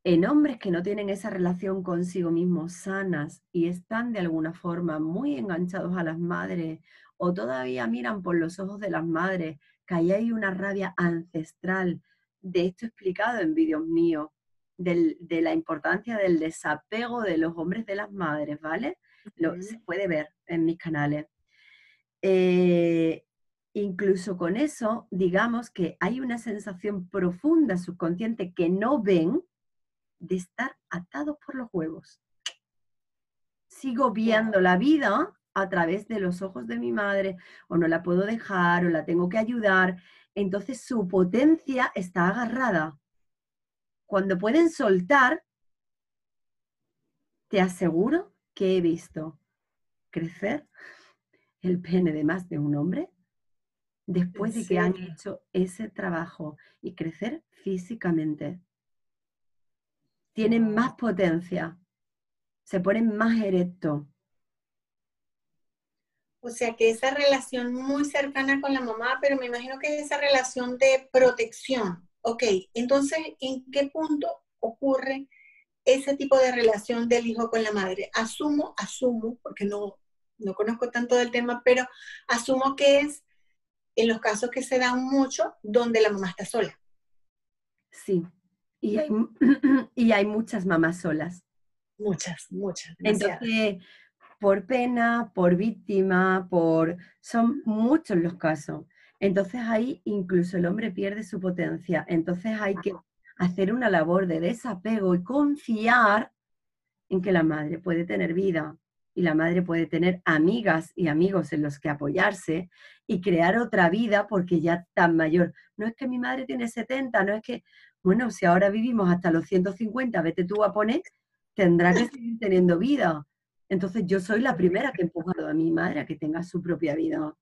en hombres que no tienen esa relación consigo mismos sanas y están de alguna forma muy enganchados a las madres o todavía miran por los ojos de las madres, que ahí hay una rabia ancestral, de esto explicado en vídeos míos, de la importancia del desapego de los hombres de las madres, ¿vale? Lo, se puede ver en mis canales. Eh, incluso con eso, digamos que hay una sensación profunda subconsciente que no ven de estar atados por los huevos. Sigo viendo la vida a través de los ojos de mi madre, o no la puedo dejar, o la tengo que ayudar. Entonces su potencia está agarrada. Cuando pueden soltar, te aseguro que he visto crecer el pene de más de un hombre después de que han hecho ese trabajo y crecer físicamente. Tienen más potencia, se ponen más erectos. O sea que esa relación muy cercana con la mamá, pero me imagino que es esa relación de protección. Ok, entonces, ¿en qué punto ocurre ese tipo de relación del hijo con la madre? Asumo, asumo, porque no, no conozco tanto del tema, pero asumo que es en los casos que se dan mucho donde la mamá está sola. Sí, y hay, y hay muchas mamás solas. Muchas, muchas. Entonces, por pena, por víctima, por... Son muchos los casos. Entonces ahí incluso el hombre pierde su potencia. Entonces hay que hacer una labor de desapego y confiar en que la madre puede tener vida, y la madre puede tener amigas y amigos en los que apoyarse y crear otra vida porque ya tan mayor. No es que mi madre tiene 70, no es que, bueno, si ahora vivimos hasta los 150, vete tú a poner, tendrá que seguir teniendo vida. Entonces yo soy la primera que he empujado a mi madre a que tenga su propia vida.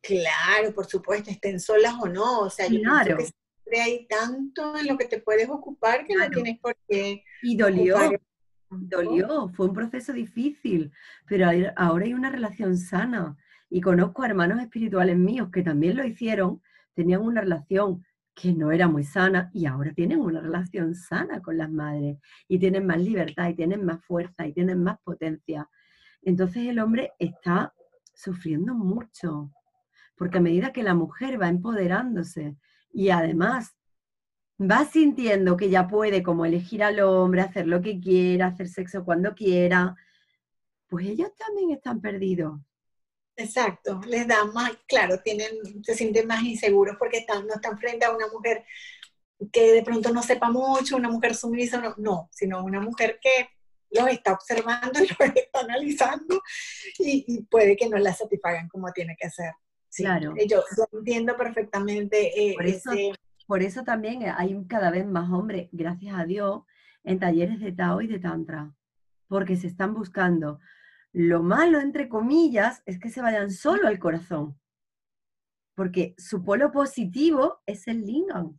Claro, por supuesto, estén solas o no. O sea, yo claro. que siempre hay tanto en lo que te puedes ocupar que no tienes por qué. Y dolió, Dolió, fue un proceso difícil, pero ahora hay una relación sana. Y conozco a hermanos espirituales míos que también lo hicieron, tenían una relación que no era muy sana y ahora tienen una relación sana con las madres y tienen más libertad y tienen más fuerza y tienen más potencia. Entonces el hombre está sufriendo mucho, porque a medida que la mujer va empoderándose y además va sintiendo que ya puede como elegir al hombre, hacer lo que quiera, hacer sexo cuando quiera, pues ellos también están perdidos. Exacto, les da más, claro, tienen, se sienten más inseguros porque están, no están frente a una mujer que de pronto no sepa mucho, una mujer sumisa, no, no sino una mujer que los está observando y los está analizando y, puede que no la satisfagan como tiene que ser. claro. Yo, entiendo perfectamente eh, Por eso, por eso también hay cada vez más hombres, gracias a Dios, en talleres de Tao y de Tantra, porque se están buscando. Lo malo, entre comillas, es que se vayan solo al corazón, porque su polo positivo es el lingam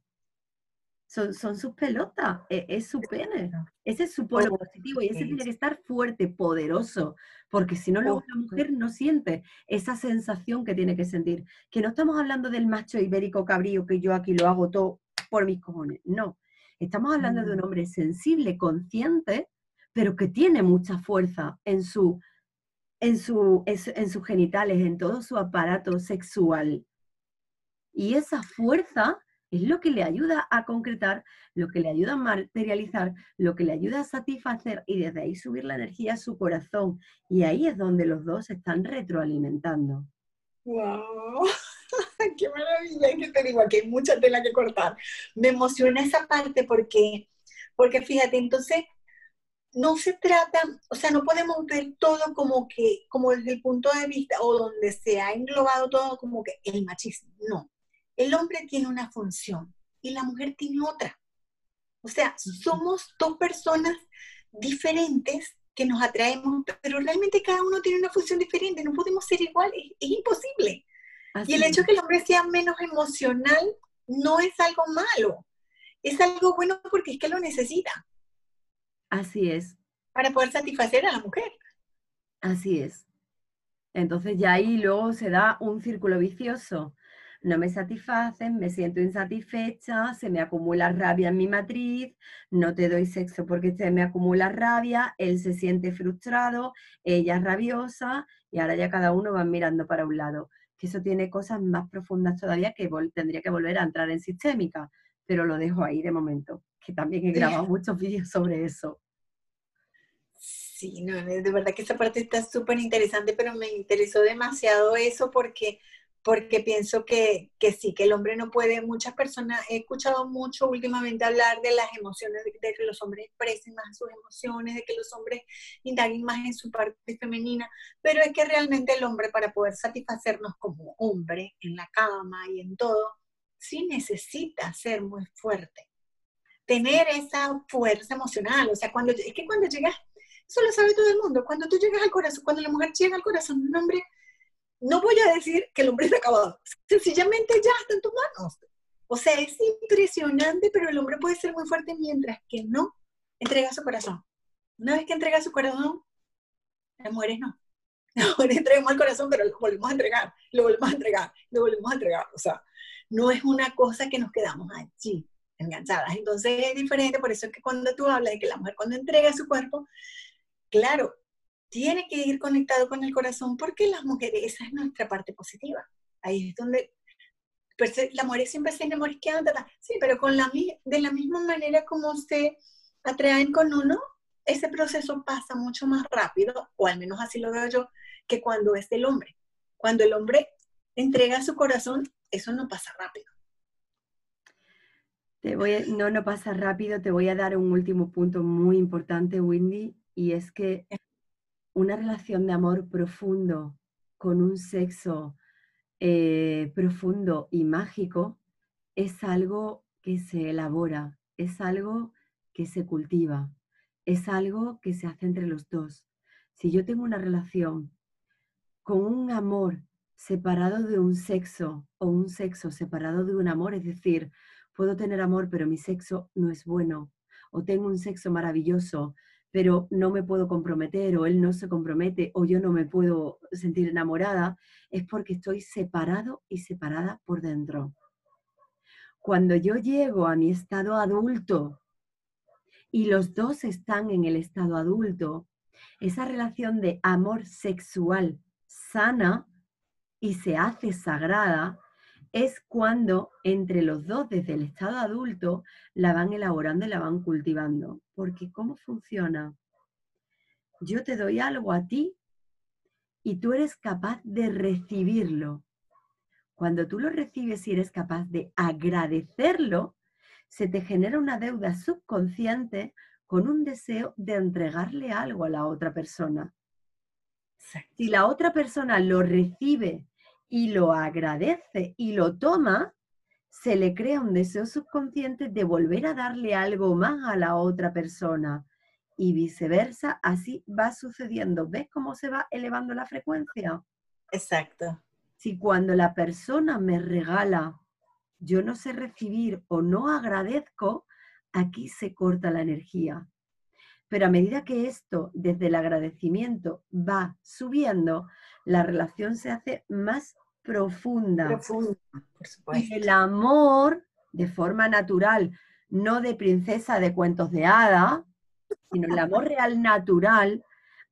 son, sus pelotas, e, es, su pene. Ese es su polo positivo y ese tiene que estar fuerte, poderoso, porque si no, luego la mujer no siente esa sensación que tiene que sentir. Que no estamos hablando del macho ibérico cabrío que yo aquí lo hago todo por mis cojones, no. Estamos hablando de un mm. hombre sensible, consciente, pero que tiene mucha fuerza en, su, en, su, en sus genitales, en todo su aparato sexual. Y esa fuerza es lo que le ayuda a concretar, lo que le ayuda a materializar, lo que le ayuda a satisfacer y desde ahí subir la energía a su corazón. Y ahí es donde los dos se están retroalimentando. ¡Wow! ¡Qué maravilla! que te digo, aquí hay mucha tela que cortar. Me emociona esa parte porque, porque fíjate, entonces no se trata, o sea, no podemos ver todo como que, como desde el punto de vista, o donde se ha englobado todo como que el machismo. No, el hombre tiene una función y la mujer tiene otra. O sea, somos dos personas diferentes que nos atraemos, pero realmente cada uno tiene una función diferente, no podemos ser iguales, es imposible. y el hecho de que el hombre sea menos emocional no es algo malo, es algo bueno porque es que lo necesita. Así es. Para poder satisfacer a la mujer. Así es. Entonces ya ahí luego se da un círculo vicioso. No me satisfacen, me siento insatisfecha, se me acumula rabia en mi matriz, no te doy sexo porque se me acumula rabia, él se siente frustrado, ella es rabiosa y ahora ya cada uno va mirando para un lado. Que eso tiene cosas más profundas todavía que tendría que volver a entrar en sistémica, pero lo dejo ahí de momento, que también he grabado muchos vídeos sobre eso. Sí, no, de verdad que esta parte está súper interesante, pero me interesó demasiado eso porque, porque pienso que, que, sí, que el hombre no puede, muchas personas, he escuchado mucho últimamente hablar de las emociones, de, que los hombres expresen más sus emociones, de que los hombres indaguen más en su parte femenina, pero es que realmente el hombre para poder satisfacernos como hombre en la cama y en todo, sí necesita ser muy fuerte, tener esa fuerza emocional, o sea, cuando, es que cuando llegas eso lo sabe todo el mundo. Cuando tú llegas al corazón, cuando la mujer llega al corazón de un hombre, no voy a decir que el hombre está acabado. Sencillamente ya está en tus manos. O sea, es impresionante, pero el hombre puede ser muy fuerte mientras que no entrega su corazón. Una vez que entrega su corazón, las mujeres no. Las mujeres entregamos el corazón, pero lo volvemos a entregar, lo volvemos a entregar, lo volvemos a entregar. O sea, no es una cosa que nos quedamos allí enganchadas. Entonces es diferente, por eso es que cuando tú hablas de que la mujer cuando entrega su cuerpo, claro, tiene que ir conectado con el corazón porque las mujeres, esa es nuestra parte positiva. Ahí es donde pues, la mujer siempre se enamora que sí, pero con la, de la misma manera como se atraen con uno, ese proceso pasa mucho más rápido, o al menos así lo veo yo, que cuando es el hombre. Cuando el hombre entrega su corazón, eso no pasa rápido. Te voy no, no pasa rápido, te voy a dar un último punto muy importante, Windy, y es que una relación de amor profundo con un sexo eh, profundo y mágico es algo que se elabora, es algo que se cultiva, es algo que se hace entre los dos. Si yo tengo una relación con un amor separado de un sexo o un sexo separado de un amor, es decir, puedo tener amor pero mi sexo no es bueno, o tengo un sexo maravilloso pero no me puedo comprometer o él no se compromete o yo no me puedo sentir enamorada, es porque estoy separado y separada por dentro. Cuando yo llego a mi estado adulto y los dos están en el estado adulto, esa relación de amor sexual sana y se hace sagrada es cuando entre los dos desde el estado adulto la van elaborando y la van cultivando. Porque ¿cómo funciona? Yo te doy algo a ti y tú eres capaz de recibirlo. Cuando tú lo recibes y eres capaz de agradecerlo, se te genera una deuda subconsciente con un deseo de entregarle algo a la otra persona. Si la otra persona lo recibe y lo agradece y lo toma, se le crea un deseo subconsciente de volver a darle algo más a la otra persona y viceversa, así va sucediendo. ¿Ves cómo se va elevando la frecuencia? Exacto. Si cuando la persona me regala, yo no sé recibir o no agradezco, aquí se corta la energía. Pero a medida que esto, desde el agradecimiento, va subiendo, la relación se hace más profunda. Profunda, por supuesto. Y el amor, de forma natural, no de princesa de cuentos de hada, sino el amor real natural,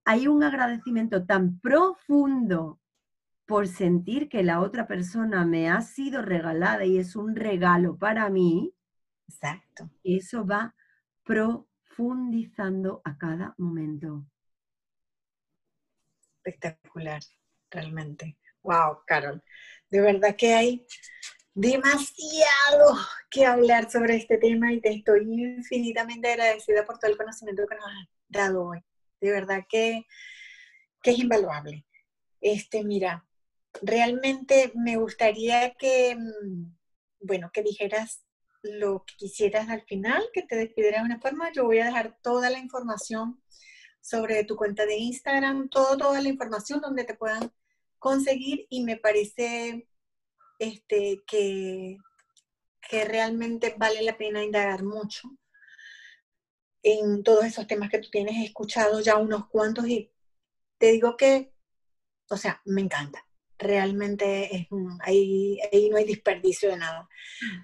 hay un agradecimiento tan profundo por sentir que la otra persona me ha sido regalada y es un regalo para mí. Exacto. Eso va profundizando a cada momento. Espectacular, realmente. Wow, Carol. De verdad que hay demasiado que hablar sobre este tema y te estoy infinitamente agradecida por todo el conocimiento que nos has dado hoy. De verdad que, que es invaluable. Este, mira, realmente me gustaría que, mm, bueno, que dijeras lo que quisieras al final, que te despidieras de una forma. Yo voy a dejar toda la información sobre tu cuenta de Instagram, toda la información donde te puedan conseguir y me parece este, que, que realmente vale la pena indagar mucho en todos esos temas que tú tienes escuchado ya unos cuantos y te digo que o sea, me encanta. Realmente ahí, ahí no hay desperdicio de nada.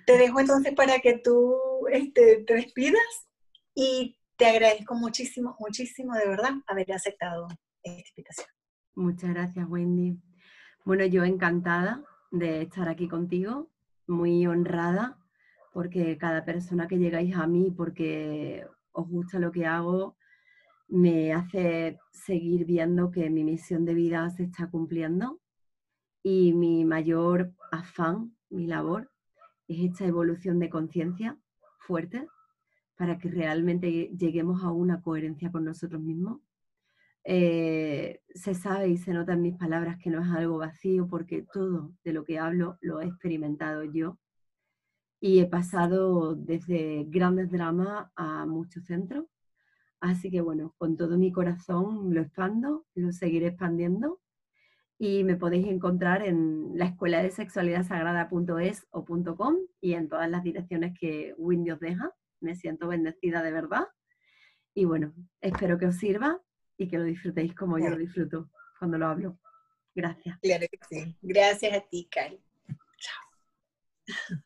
Te dejo entonces para que tú este, te despidas y te agradezco muchísimo, muchísimo de verdad haber aceptado esta invitación. Muchas gracias, Wendy. Bueno, yo encantada de estar aquí contigo, muy honrada, porque cada persona que llegáis a mí, porque os gusta lo que hago, me hace seguir viendo que mi misión de vida se está cumpliendo y mi mayor afán, mi labor, es esta evolución de conciencia fuerte para que realmente lleguemos a una coherencia con nosotros mismos. Eh, se sabe y se nota en mis palabras que no es algo vacío porque todo de lo que hablo lo he experimentado yo y he pasado desde grandes dramas a muchos centros. Así que bueno, con todo mi corazón lo expando, lo seguiré expandiendo y me podéis encontrar en la escuela de sexualidad sagrada.es o .com y en todas las direcciones que Windy os deja. Me siento bendecida de verdad. Y bueno, espero que os sirva y que lo disfrutéis como yo lo disfruto cuando lo hablo. Gracias. Claro que sí. Gracias a ti, Cari. Chao.